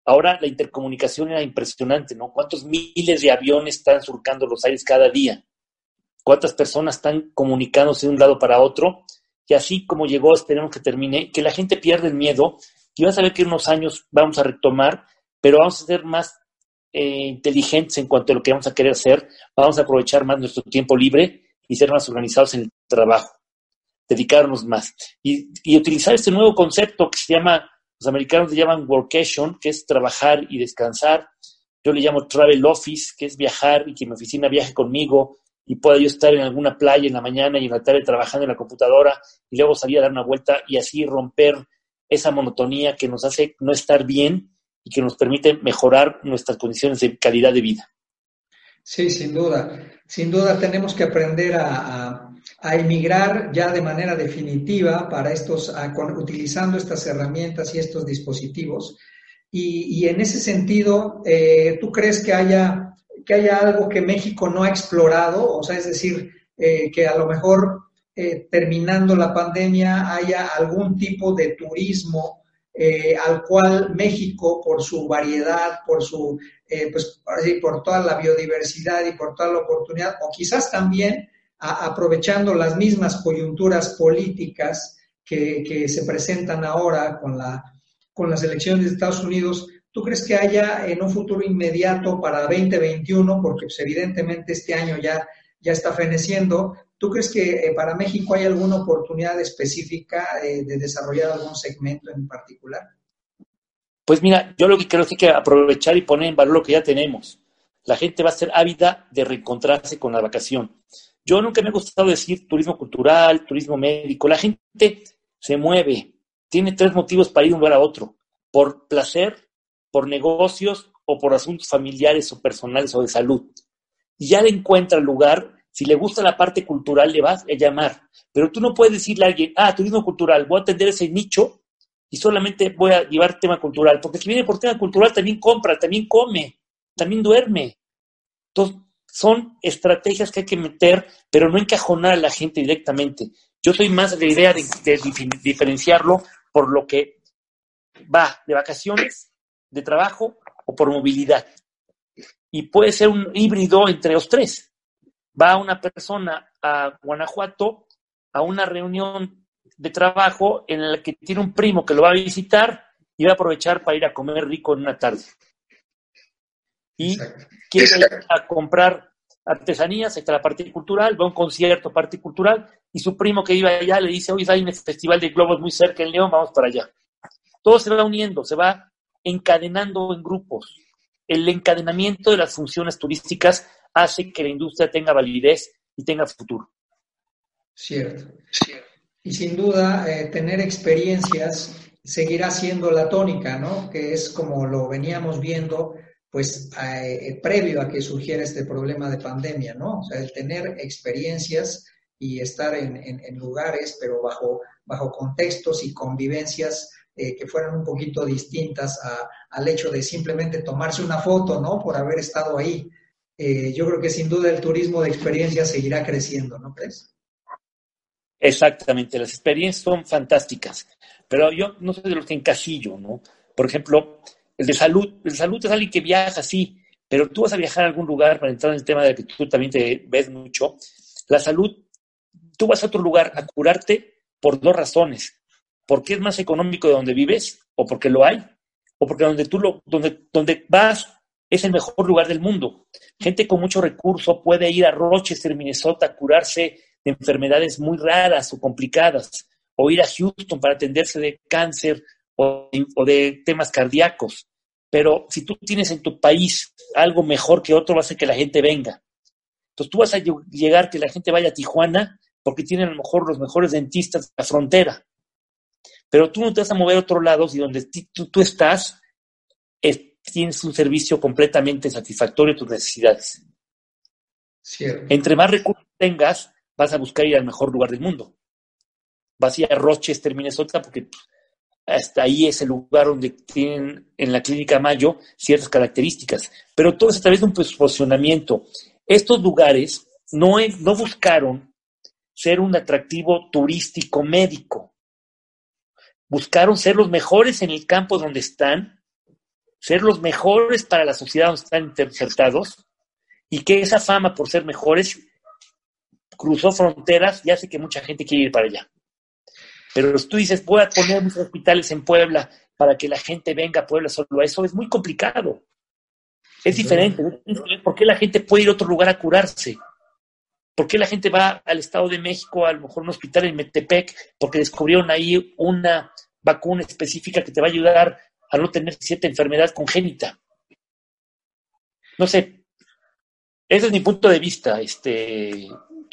Ahora la intercomunicación era impresionante, ¿no? ¿Cuántos miles de aviones están surcando los aires cada día? ¿Cuántas personas están comunicándose de un lado para otro? Y así como llegó, esperemos que termine, que la gente pierda el miedo y vas a ver que en unos años vamos a retomar, pero vamos a ser más eh, inteligentes en cuanto a lo que vamos a querer hacer, vamos a aprovechar más nuestro tiempo libre y ser más organizados en el trabajo, dedicarnos más y, y utilizar este nuevo concepto que se llama los americanos le llaman workation, que es trabajar y descansar. Yo le llamo travel office, que es viajar y que mi oficina viaje conmigo y pueda yo estar en alguna playa en la mañana y en la tarde trabajando en la computadora y luego salir a dar una vuelta y así romper esa monotonía que nos hace no estar bien y que nos permite mejorar nuestras condiciones de calidad de vida. Sí, sin duda. Sin duda tenemos que aprender a, emigrar ya de manera definitiva para estos, utilizando estas herramientas y estos dispositivos. Y, en ese sentido, eh, ¿tú crees que haya, que haya algo que México no ha explorado? O sea, es decir, eh, que a lo mejor eh, terminando la pandemia haya algún tipo de turismo eh, al cual México, por su variedad, por su, pues, por toda la biodiversidad y por toda la oportunidad, o quizás también aprovechando las mismas coyunturas políticas que, que, se presentan ahora con, la, con las elecciones de Estados Unidos, ¿tú crees que haya en un futuro inmediato para 2021, porque pues, evidentemente este año ya ya está feneciendo. ¿Tú crees que eh, para México hay alguna oportunidad específica eh, de desarrollar algún segmento en particular? Pues mira, yo lo que creo es que aprovechar y poner en valor lo que ya tenemos. La gente va a ser ávida de reencontrarse con la vacación. Yo nunca me ha gustado decir turismo cultural, turismo médico. La gente se mueve, tiene tres motivos para ir de un lugar a otro. Por placer, por negocios o por asuntos familiares o personales o de salud y ya le encuentra lugar, si le gusta la parte cultural, le vas a llamar. Pero tú no puedes decirle a alguien, ah, turismo cultural, voy a atender ese nicho y solamente voy a llevar tema cultural, porque si viene por tema cultural también compra, también come, también duerme. Entonces, son estrategias que hay que meter, pero no encajonar a la gente directamente. Yo soy más de la idea de, de diferenciarlo por lo que va de vacaciones, de trabajo o por movilidad y puede ser un híbrido entre los tres. Va una persona a Guanajuato a una reunión de trabajo en la que tiene un primo que lo va a visitar y va a aprovechar para ir a comer rico en una tarde. Y quiere ir a comprar artesanías, está la parte cultural, va a un concierto parte cultural y su primo que iba allá le dice, hoy hay un festival de globos muy cerca en León, vamos para allá. Todo se va uniendo, se va encadenando en grupos el encadenamiento de las funciones turísticas hace que la industria tenga validez y tenga futuro. Cierto. Y sin duda, eh, tener experiencias seguirá siendo la tónica, ¿no? Que es como lo veníamos viendo, pues, eh, previo a que surgiera este problema de pandemia, ¿no? O sea, el tener experiencias y estar en, en lugares, pero bajo, bajo contextos y convivencias eh, que fueran un poquito distintas al hecho de simplemente tomarse una foto, ¿no? Por haber estado ahí. Eh, yo creo que sin duda el turismo de experiencia seguirá creciendo, ¿no crees? Exactamente, las experiencias son fantásticas, pero yo no soy de los que encasillo, ¿no? Por ejemplo, el de salud, el de salud es alguien que viaja, sí, pero tú vas a viajar a algún lugar para entrar en el tema de que tú también te ves mucho. La salud, tú vas a otro lugar a curarte por dos razones porque es más económico de donde vives o porque lo hay o porque donde tú lo, donde, donde vas es el mejor lugar del mundo. Gente con mucho recurso puede ir a Rochester, Minnesota, a curarse de enfermedades muy raras o complicadas, o ir a Houston para atenderse de cáncer o, de temas cardíacos. Pero si tú tienes en tu país algo mejor que otro, va a hacer que la gente venga. Entonces tú vas a llegar que la gente vaya a Tijuana porque tienen a lo mejor los mejores dentistas de la frontera pero tú no te vas a mover a otro lado si donde tú, estás tienes un servicio completamente satisfactorio de tus necesidades. Entre más recursos tengas, vas a buscar ir al mejor lugar del mundo. Vas a ir a Rochester, Minnesota, porque hasta ahí es el lugar donde tienen en la clínica Mayo ciertas características. Pero todo es a través de un posicionamiento. Estos lugares no, no buscaron ser un atractivo turístico médico buscaron ser los mejores en el campo donde están, ser los mejores para la sociedad donde están insertados, y que esa fama por ser mejores cruzó fronteras y hace que mucha gente quiera ir para allá. Pero tú dices, voy a poner mis hospitales en Puebla para que la gente venga a Puebla solo a eso, es muy complicado. Es diferente. ¿Por qué la gente puede ir a otro lugar a curarse? ¿Por qué la gente va al Estado de México, a lo mejor un hospital en Metepec, porque descubrieron ahí una vacuna específica que te va a ayudar a no tener cierta enfermedad congénita? No sé. Ese es mi punto de vista, este,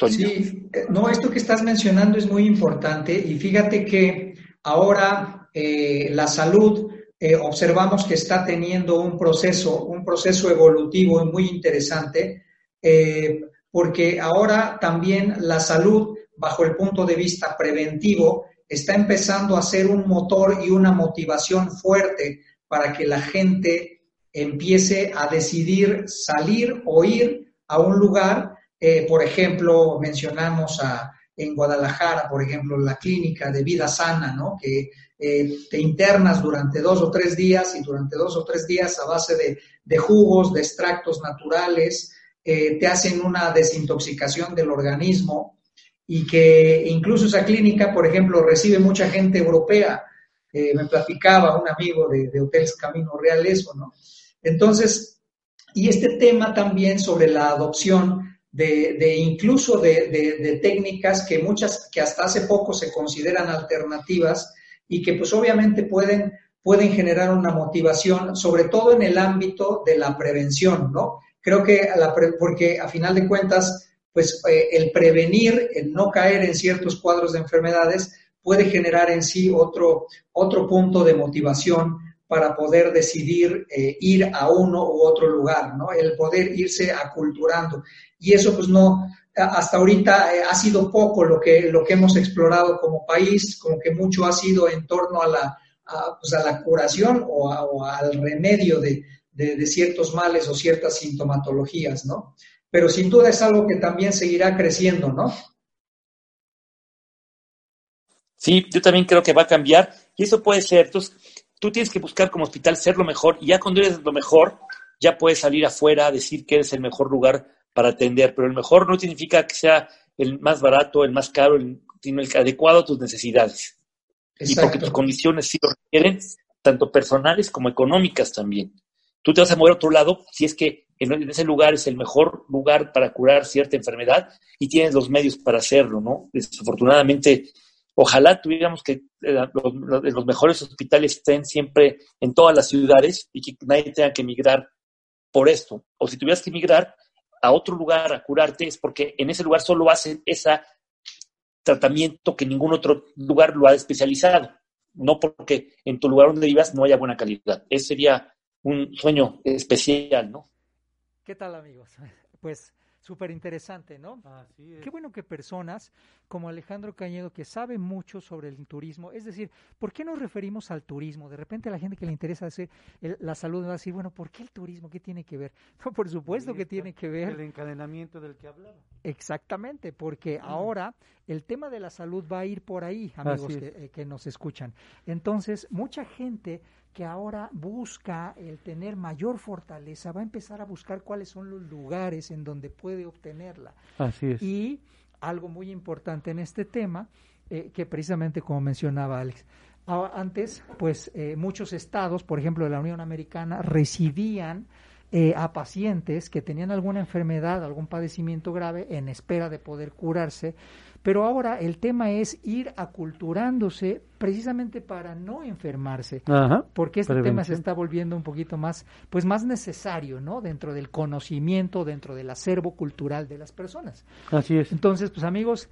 Sí, no, esto que estás mencionando es muy importante y fíjate que ahora eh, la salud, eh, observamos que está teniendo un proceso, un proceso evolutivo muy interesante, eh, porque ahora también la salud, bajo el punto de vista preventivo, está empezando a ser un motor y una motivación fuerte para que la gente empiece a decidir salir o ir a un lugar. por ejemplo, mencionamos a, en Guadalajara, por ejemplo, la clínica de vida sana, ¿no? Que eh, te internas durante dos o tres días y durante dos o tres días a base de, jugos, de extractos naturales, eh, te hacen una desintoxicación del organismo y que incluso esa clínica, por ejemplo, recibe mucha gente europea. Eh, me platicaba un amigo de, de Hoteles Camino Real eso, ¿no? Entonces, y este tema también sobre la adopción de, incluso de, técnicas que muchas, que hasta hace poco se consideran alternativas y que pues obviamente pueden, pueden generar una motivación, sobre todo en el ámbito de la prevención, ¿no? Creo que, la porque a final de cuentas, pues eh, el prevenir, el no caer en ciertos cuadros de enfermedades, puede generar en sí otro, otro punto de motivación para poder decidir eh, ir a uno u otro lugar, ¿no? El poder irse aculturando. Y eso pues no, hasta ahorita eh, ha sido poco lo que, lo que hemos explorado como país, como que mucho ha sido en torno a la, pues a la curación o, al remedio de, de, ciertos males o ciertas sintomatologías, ¿no? Pero sin duda es algo que también seguirá creciendo, ¿no? Sí, yo también creo que va a cambiar y eso puede ser. Entonces, tú tienes que buscar como hospital ser lo mejor y ya cuando eres lo mejor, ya puedes salir afuera a decir que eres el mejor lugar para atender, pero el mejor no significa que sea el más barato, el más caro, sino el adecuado a tus necesidades. Y porque tus condiciones sí lo requieren, tanto personales como económicas también. Tú te vas a mover a otro lado si es que en ese lugar es el mejor lugar para curar cierta enfermedad y tienes los medios para hacerlo, ¿no? Desafortunadamente, Ojalá tuviéramos que eh, los, mejores hospitales estén siempre en todas las ciudades y que nadie tenga que emigrar por esto. O si tuvieras que emigrar a otro lugar a curarte es porque en ese lugar solo hacen ese tratamiento que ningún otro lugar lo ha especializado. No porque en tu lugar donde vivas no haya buena calidad. Ese sería un sueño especial, ¿no? ¿Qué tal, amigos? <laughs> Pues Súper interesante, ¿no? Qué bueno que personas como Alejandro Cañedo, que sabe mucho sobre el turismo, es decir, ¿por qué nos referimos al turismo? De repente la gente que le interesa hacer la salud va a decir, bueno, ¿por qué el turismo? ¿Qué tiene que ver? <laughs> No, por supuesto que tiene que ver. El encadenamiento del que hablaba. Exactamente, porque ahora el tema de la salud va a ir por ahí, amigos que, eh, que nos escuchan. Entonces, mucha gente que ahora busca el tener mayor fortaleza, va a empezar a buscar cuáles son los lugares en donde puede obtenerla. Así es. Y algo muy importante en este tema, eh, que precisamente como mencionaba Alex, antes, pues eh, muchos estados, por ejemplo de la Unión Americana, recibían eh, a pacientes que tenían alguna enfermedad, algún padecimiento grave, en espera de poder curarse, pero ahora el tema es ir aculturándose precisamente para no enfermarse, porque este tema se está volviendo un poquito más, pues más necesario, ¿no? Dentro del conocimiento, dentro del acervo cultural de las personas. Así es. Entonces, pues amigos,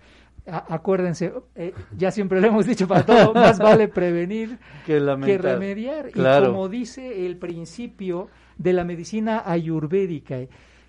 acuérdense, eh, ya siempre lo hemos dicho para todo, más vale prevenir <laughs> que, remediar. Y como dice el principio de la medicina ayurvédica,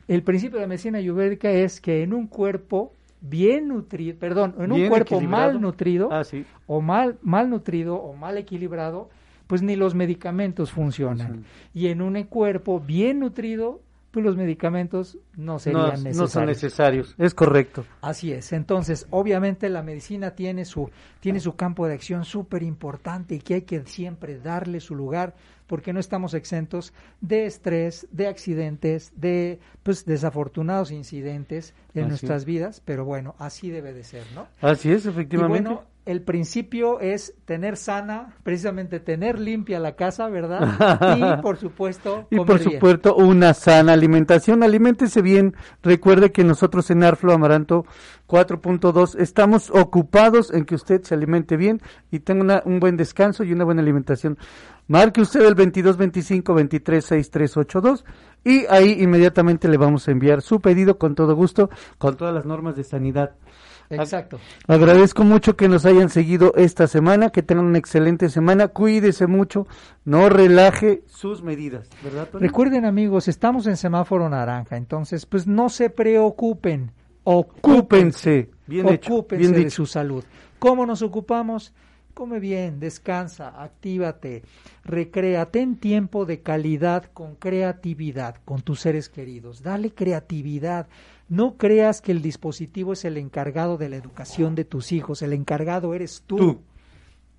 el principio de la medicina ayurvédica es que en un cuerpo bien nutrido, perdón, en un cuerpo mal nutrido ah, o mal, mal nutrido o mal equilibrado, pues ni los medicamentos funcionan. Y en un cuerpo bien nutrido, pues los medicamentos no serían necesarios. No son necesarios, es correcto. Así es. Entonces, obviamente la medicina tiene su, tiene su campo de acción súper importante y que hay que siempre darle su lugar porque no estamos exentos de estrés, de accidentes, de pues desafortunados incidentes en nuestras vidas, pero bueno, así debe de ser, ¿no? Así es, efectivamente. Y bueno, el principio es tener sana, precisamente tener limpia la casa, ¿verdad? Y <laughs> por supuesto, y por supuesto una sana alimentación. Aliméntese bien. Recuerde que nosotros en Arflo Amaranto 4.2 estamos ocupados en que usted se alimente bien y tenga un buen descanso y una buena alimentación. Marque usted el 2225 236382 y ahí inmediatamente le vamos a enviar su pedido con todo gusto, con todas las normas de sanidad Exacto. Agradezco mucho que nos hayan seguido esta semana, que tengan una excelente semana, cuídese mucho, no relaje sus medidas, ¿verdad? Recuerden amigos, estamos en semáforo naranja, entonces pues no se preocupen, ocúpense, bien ocúpense de su salud. ¿Cómo nos ocupamos? Come bien, descansa, actívate, recréate en tiempo de calidad con creatividad con tus seres queridos. Dale creatividad. No creas que el dispositivo es el encargado de la educación de tus hijos, el encargado eres tú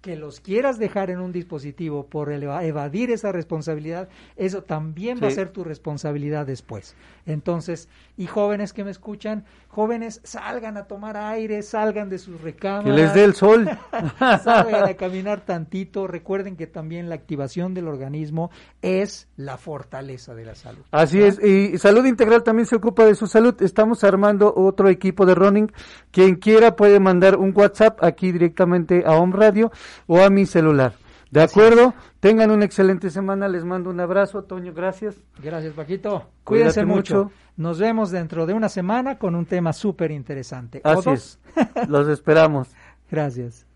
que los quieras dejar en un dispositivo por evadir esa responsabilidad, eso también va a ser tu responsabilidad después. Entonces, y jóvenes que me escuchan, jóvenes, salgan a tomar aire, salgan de sus recámaras. Que les dé el sol. <laughs> salgan a caminar tantito. Recuerden que también la activación del organismo es la fortaleza de la salud. Así es, y Salud Integral también se ocupa de su salud. Estamos armando otro equipo de running. Quien quiera puede mandar un WhatsApp aquí directamente a Home Radio o a mi celular. ¿De acuerdo? Tengan una excelente semana. Les mando un abrazo. Toño, gracias. Gracias, Paquito. Cuídense mucho. Nos vemos dentro de una semana con un tema súper interesante. Así es. <laughs> Los esperamos. Gracias.